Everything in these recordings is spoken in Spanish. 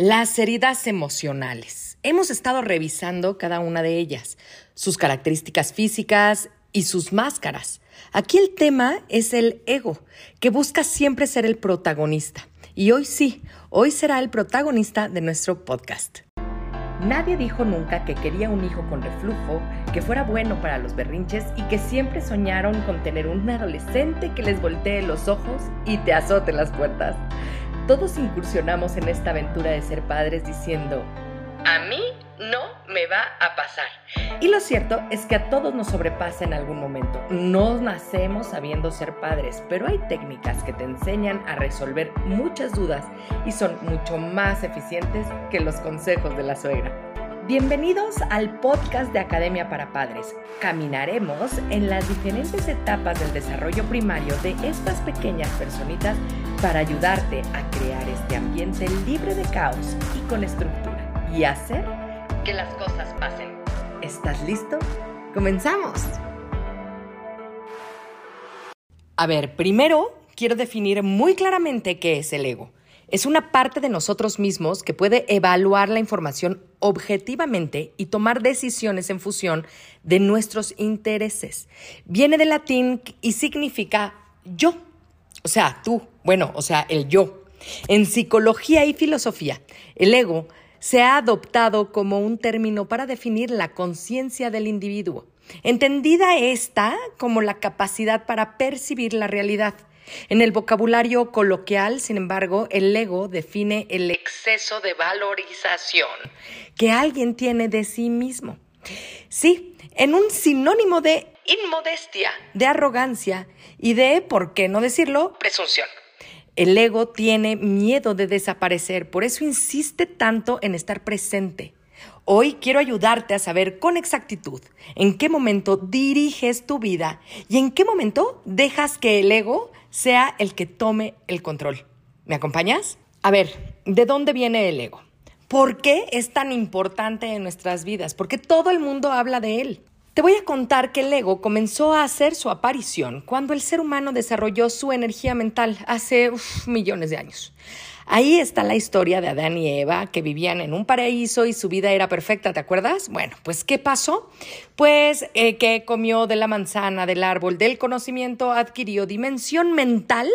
Las heridas emocionales. Hemos estado revisando cada una de ellas, sus características físicas y sus máscaras. Aquí el tema es el ego, que busca siempre ser el protagonista. Y hoy sí, hoy será el protagonista de nuestro podcast. Nadie dijo nunca que quería un hijo con reflujo, que fuera bueno para los berrinches y que siempre soñaron con tener un adolescente que les voltee los ojos y te azote las puertas. Todos incursionamos en esta aventura de ser padres diciendo, a mí no me va a pasar. Y lo cierto es que a todos nos sobrepasa en algún momento. No nacemos sabiendo ser padres, pero hay técnicas que te enseñan a resolver muchas dudas y son mucho más eficientes que los consejos de la suegra. Bienvenidos al podcast de Academia para Padres. Caminaremos en las diferentes etapas del desarrollo primario de estas pequeñas personitas para ayudarte a crear este ambiente libre de caos y con estructura y hacer que las cosas pasen. ¿Estás listo? ¡Comenzamos! A ver, primero quiero definir muy claramente qué es el ego. Es una parte de nosotros mismos que puede evaluar la información objetivamente y tomar decisiones en función de nuestros intereses. Viene del latín y significa yo, o sea, tú, bueno, o sea, el yo. En psicología y filosofía, el ego se ha adoptado como un término para definir la conciencia del individuo, entendida esta como la capacidad para percibir la realidad en el vocabulario coloquial, sin embargo, el ego define el exceso de valorización que alguien tiene de sí mismo. Sí, en un sinónimo de inmodestia, de arrogancia y de, ¿por qué no decirlo?, presunción. El ego tiene miedo de desaparecer, por eso insiste tanto en estar presente. Hoy quiero ayudarte a saber con exactitud en qué momento diriges tu vida y en qué momento dejas que el ego sea el que tome el control. ¿Me acompañas? A ver, ¿de dónde viene el ego? ¿Por qué es tan importante en nuestras vidas? Porque todo el mundo habla de él. Te voy a contar que el ego comenzó a hacer su aparición cuando el ser humano desarrolló su energía mental hace millones de años. Ahí está la historia de Adán y Eva, que vivían en un paraíso y su vida era perfecta, ¿te acuerdas? Bueno, pues ¿qué pasó? Pues eh, que comió de la manzana del árbol del conocimiento, adquirió dimensión mental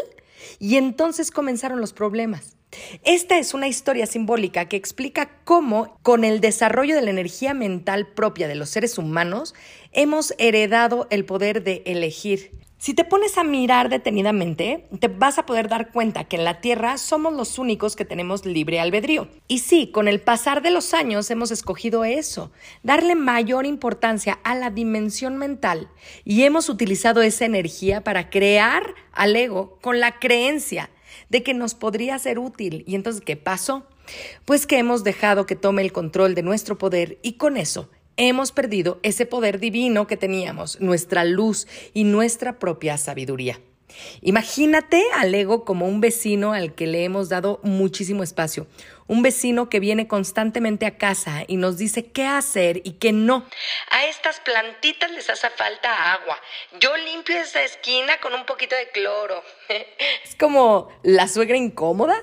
y entonces comenzaron los problemas. Esta es una historia simbólica que explica cómo, con el desarrollo de la energía mental propia de los seres humanos, hemos heredado el poder de elegir si te pones a mirar detenidamente, te vas a poder dar cuenta que en la Tierra somos los únicos que tenemos libre albedrío. Y sí, con el pasar de los años hemos escogido eso, darle mayor importancia a la dimensión mental y hemos utilizado esa energía para crear al ego con la creencia de que nos podría ser útil. ¿Y entonces qué pasó? Pues que hemos dejado que tome el control de nuestro poder y con eso hemos perdido ese poder divino que teníamos, nuestra luz y nuestra propia sabiduría. Imagínate al ego como un vecino al que le hemos dado muchísimo espacio, un vecino que viene constantemente a casa y nos dice qué hacer y qué no. A estas plantitas les hace falta agua. Yo limpio esa esquina con un poquito de cloro. es como la suegra incómoda.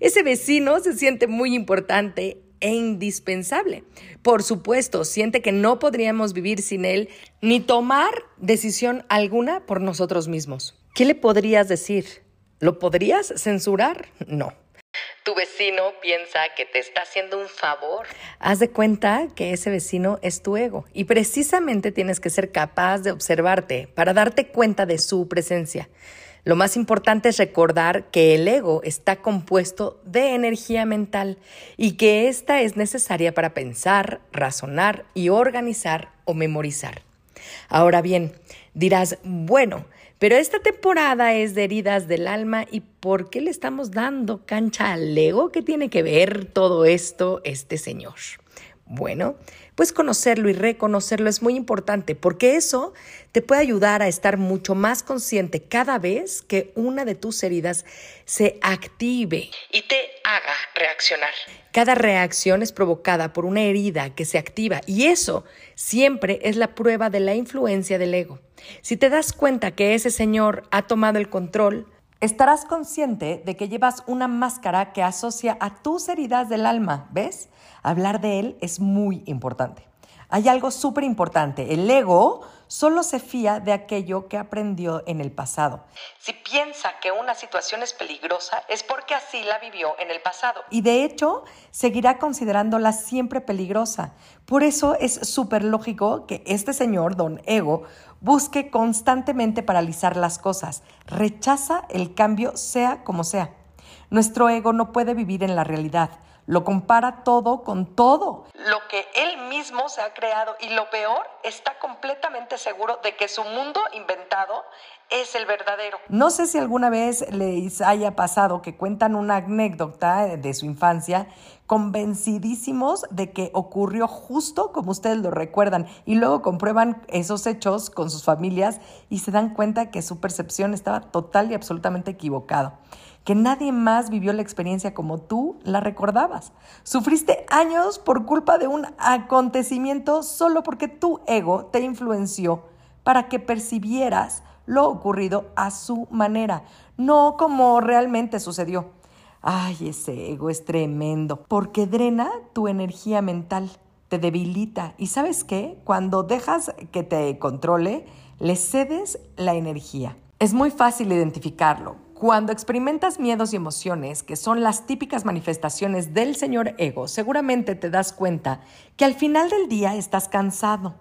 Ese vecino se siente muy importante e indispensable. Por supuesto, siente que no podríamos vivir sin él ni tomar decisión alguna por nosotros mismos. ¿Qué le podrías decir? ¿Lo podrías censurar? No. Tu vecino piensa que te está haciendo un favor. Haz de cuenta que ese vecino es tu ego y precisamente tienes que ser capaz de observarte para darte cuenta de su presencia. Lo más importante es recordar que el ego está compuesto de energía mental y que ésta es necesaria para pensar, razonar y organizar o memorizar. Ahora bien, dirás, bueno, pero esta temporada es de heridas del alma y ¿por qué le estamos dando cancha al ego? ¿Qué tiene que ver todo esto este señor? Bueno, pues conocerlo y reconocerlo es muy importante porque eso te puede ayudar a estar mucho más consciente cada vez que una de tus heridas se active y te haga reaccionar. Cada reacción es provocada por una herida que se activa y eso siempre es la prueba de la influencia del ego. Si te das cuenta que ese señor ha tomado el control, Estarás consciente de que llevas una máscara que asocia a tus heridas del alma, ¿ves? Hablar de él es muy importante. Hay algo súper importante. El ego solo se fía de aquello que aprendió en el pasado. Si piensa que una situación es peligrosa, es porque así la vivió en el pasado. Y de hecho, seguirá considerándola siempre peligrosa. Por eso es súper lógico que este señor, don Ego, busque constantemente paralizar las cosas. Rechaza el cambio sea como sea. Nuestro ego no puede vivir en la realidad lo compara todo con todo. Lo que él mismo se ha creado y lo peor, está completamente seguro de que su mundo inventado es el verdadero. No sé si alguna vez les haya pasado que cuentan una anécdota de su infancia convencidísimos de que ocurrió justo como ustedes lo recuerdan y luego comprueban esos hechos con sus familias y se dan cuenta que su percepción estaba total y absolutamente equivocada que nadie más vivió la experiencia como tú la recordabas. Sufriste años por culpa de un acontecimiento solo porque tu ego te influenció para que percibieras lo ocurrido a su manera, no como realmente sucedió. Ay, ese ego es tremendo, porque drena tu energía mental, te debilita. ¿Y sabes qué? Cuando dejas que te controle, le cedes la energía. Es muy fácil identificarlo. Cuando experimentas miedos y emociones, que son las típicas manifestaciones del señor ego, seguramente te das cuenta que al final del día estás cansado.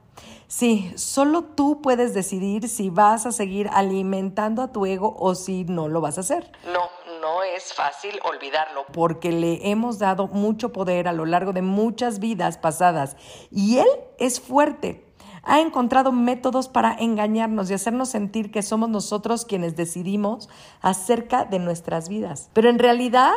Sí, solo tú puedes decidir si vas a seguir alimentando a tu ego o si no lo vas a hacer. No, no es fácil olvidarlo porque le hemos dado mucho poder a lo largo de muchas vidas pasadas y él es fuerte, ha encontrado métodos para engañarnos y hacernos sentir que somos nosotros quienes decidimos acerca de nuestras vidas. Pero en realidad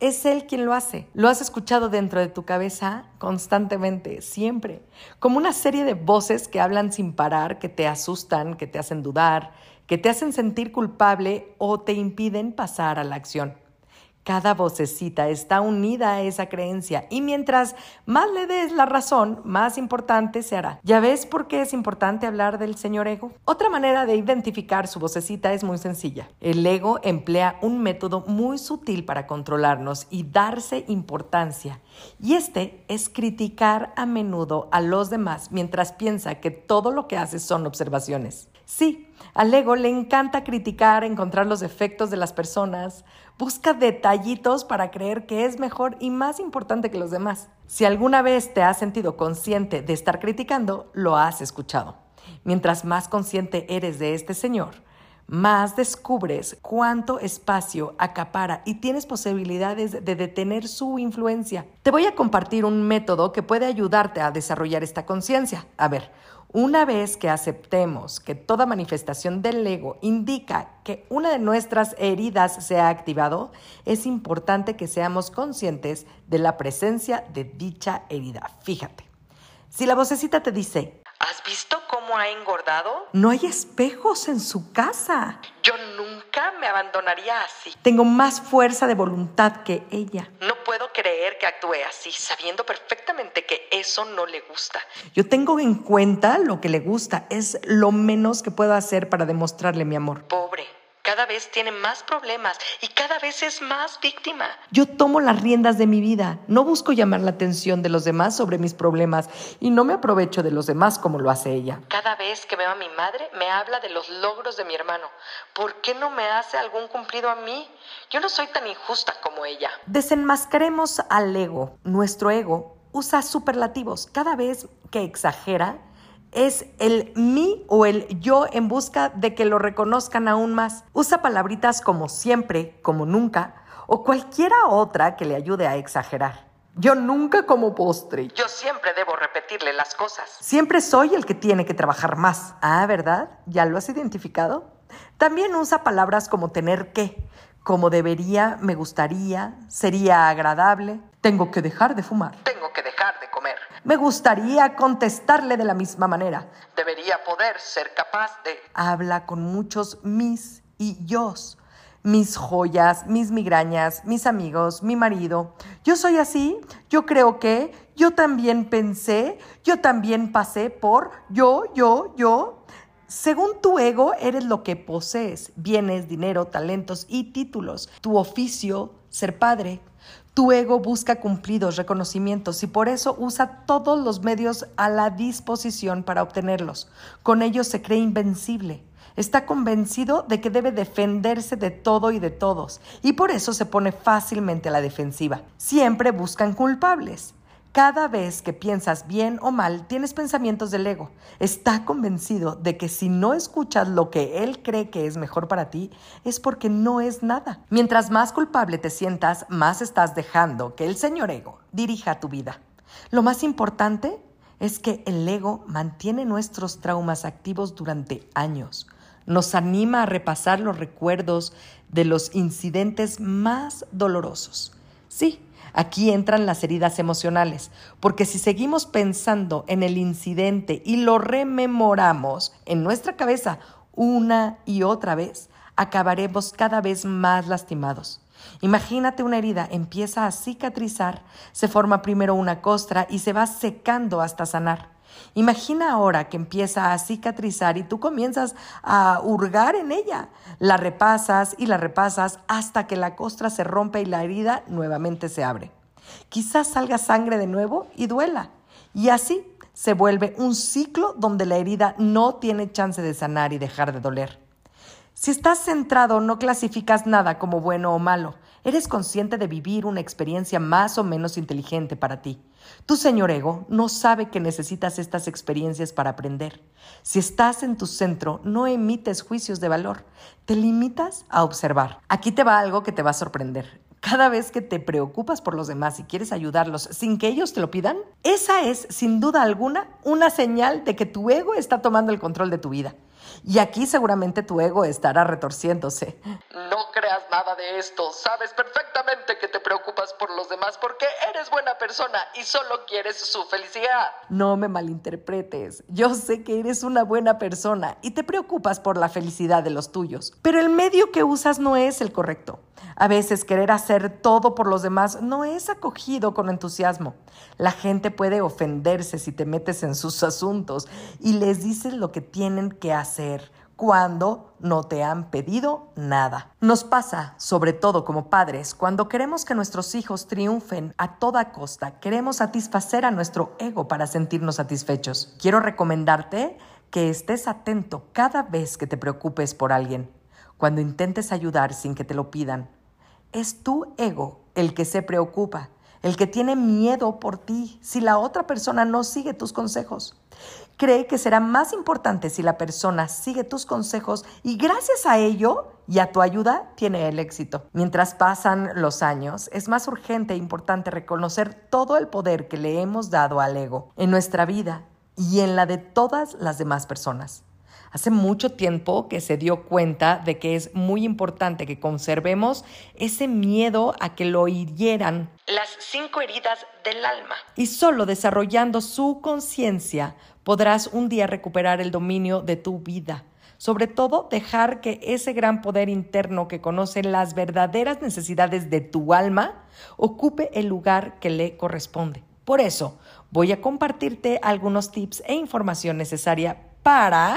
es Él quien lo hace. Lo has escuchado dentro de tu cabeza constantemente, siempre, como una serie de voces que hablan sin parar, que te asustan, que te hacen dudar, que te hacen sentir culpable o te impiden pasar a la acción. Cada vocecita está unida a esa creencia y mientras más le des la razón, más importante se hará. ¿Ya ves por qué es importante hablar del señor ego? Otra manera de identificar su vocecita es muy sencilla. El ego emplea un método muy sutil para controlarnos y darse importancia. Y este es criticar a menudo a los demás mientras piensa que todo lo que hace son observaciones. Sí, al ego le encanta criticar, encontrar los defectos de las personas, busca detallitos para creer que es mejor y más importante que los demás. Si alguna vez te has sentido consciente de estar criticando, lo has escuchado. Mientras más consciente eres de este señor, más descubres cuánto espacio acapara y tienes posibilidades de detener su influencia. Te voy a compartir un método que puede ayudarte a desarrollar esta conciencia. A ver, una vez que aceptemos que toda manifestación del ego indica que una de nuestras heridas se ha activado, es importante que seamos conscientes de la presencia de dicha herida. Fíjate, si la vocecita te dice, ¿has visto cómo ha engordado? No hay espejos en su casa. Yo nunca me abandonaría así. Tengo más fuerza de voluntad que ella. No puedo creer que actúe así, sabiendo perfectamente que eso no le gusta. Yo tengo en cuenta lo que le gusta, es lo menos que puedo hacer para demostrarle mi amor. Pobre. Cada vez tiene más problemas y cada vez es más víctima. Yo tomo las riendas de mi vida. No busco llamar la atención de los demás sobre mis problemas y no me aprovecho de los demás como lo hace ella. Cada vez que veo a mi madre, me habla de los logros de mi hermano. ¿Por qué no me hace algún cumplido a mí? Yo no soy tan injusta como ella. Desenmascaremos al ego. Nuestro ego usa superlativos. Cada vez que exagera, es el mí o el yo en busca de que lo reconozcan aún más. Usa palabritas como siempre, como nunca o cualquiera otra que le ayude a exagerar. Yo nunca como postre. Yo siempre debo repetirle las cosas. Siempre soy el que tiene que trabajar más. Ah, ¿verdad? ¿Ya lo has identificado? También usa palabras como tener que, como debería, me gustaría, sería agradable. Tengo que dejar de fumar. Tengo que dejar de comer. Me gustaría contestarle de la misma manera. Debería poder ser capaz de... Habla con muchos mis y yos. Mis joyas, mis migrañas, mis amigos, mi marido. Yo soy así, yo creo que, yo también pensé, yo también pasé por, yo, yo, yo. Según tu ego, eres lo que posees, bienes, dinero, talentos y títulos, tu oficio, ser padre. Tu ego busca cumplidos, reconocimientos y por eso usa todos los medios a la disposición para obtenerlos. Con ellos se cree invencible. Está convencido de que debe defenderse de todo y de todos y por eso se pone fácilmente a la defensiva. Siempre buscan culpables. Cada vez que piensas bien o mal, tienes pensamientos del ego. Está convencido de que si no escuchas lo que él cree que es mejor para ti, es porque no es nada. Mientras más culpable te sientas, más estás dejando que el señor ego dirija tu vida. Lo más importante es que el ego mantiene nuestros traumas activos durante años. Nos anima a repasar los recuerdos de los incidentes más dolorosos. Sí, Aquí entran las heridas emocionales, porque si seguimos pensando en el incidente y lo rememoramos en nuestra cabeza una y otra vez, acabaremos cada vez más lastimados. Imagínate una herida, empieza a cicatrizar, se forma primero una costra y se va secando hasta sanar. Imagina ahora que empieza a cicatrizar y tú comienzas a hurgar en ella. La repasas y la repasas hasta que la costra se rompe y la herida nuevamente se abre. Quizás salga sangre de nuevo y duela. Y así se vuelve un ciclo donde la herida no tiene chance de sanar y dejar de doler. Si estás centrado, no clasificas nada como bueno o malo. Eres consciente de vivir una experiencia más o menos inteligente para ti. Tu señor ego no sabe que necesitas estas experiencias para aprender. Si estás en tu centro, no emites juicios de valor, te limitas a observar. Aquí te va algo que te va a sorprender. Cada vez que te preocupas por los demás y quieres ayudarlos sin que ellos te lo pidan, esa es, sin duda alguna, una señal de que tu ego está tomando el control de tu vida. Y aquí seguramente tu ego estará retorciéndose. No creas nada de esto. Sabes perfectamente que te preocupas por los demás porque eres buena persona y solo quieres su felicidad. No me malinterpretes. Yo sé que eres una buena persona y te preocupas por la felicidad de los tuyos. Pero el medio que usas no es el correcto. A veces querer hacer todo por los demás no es acogido con entusiasmo. La gente puede ofenderse si te metes en sus asuntos y les dices lo que tienen que hacer cuando no te han pedido nada. Nos pasa, sobre todo como padres, cuando queremos que nuestros hijos triunfen a toda costa, queremos satisfacer a nuestro ego para sentirnos satisfechos. Quiero recomendarte que estés atento cada vez que te preocupes por alguien, cuando intentes ayudar sin que te lo pidan es tu ego el que se preocupa, el que tiene miedo por ti si la otra persona no sigue tus consejos. Cree que será más importante si la persona sigue tus consejos y gracias a ello y a tu ayuda tiene el éxito. Mientras pasan los años, es más urgente e importante reconocer todo el poder que le hemos dado al ego en nuestra vida y en la de todas las demás personas. Hace mucho tiempo que se dio cuenta de que es muy importante que conservemos ese miedo a que lo hirieran. Las cinco heridas del alma. Y solo desarrollando su conciencia podrás un día recuperar el dominio de tu vida. Sobre todo, dejar que ese gran poder interno que conoce las verdaderas necesidades de tu alma ocupe el lugar que le corresponde. Por eso, voy a compartirte algunos tips e información necesaria para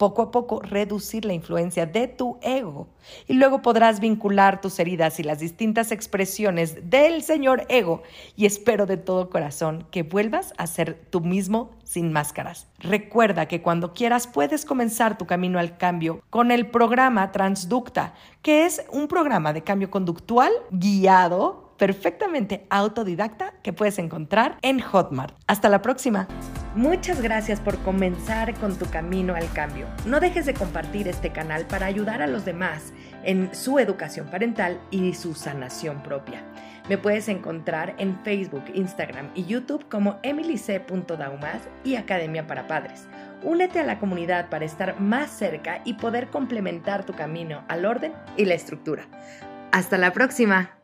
poco a poco reducir la influencia de tu ego. Y luego podrás vincular tus heridas y las distintas expresiones del señor ego. Y espero de todo corazón que vuelvas a ser tú mismo sin máscaras. Recuerda que cuando quieras puedes comenzar tu camino al cambio con el programa Transducta, que es un programa de cambio conductual guiado perfectamente autodidacta que puedes encontrar en Hotmart. Hasta la próxima. Muchas gracias por comenzar con tu camino al cambio. No dejes de compartir este canal para ayudar a los demás en su educación parental y su sanación propia. Me puedes encontrar en Facebook, Instagram y YouTube como emilyc.daumas y Academia para Padres. Únete a la comunidad para estar más cerca y poder complementar tu camino al orden y la estructura. Hasta la próxima.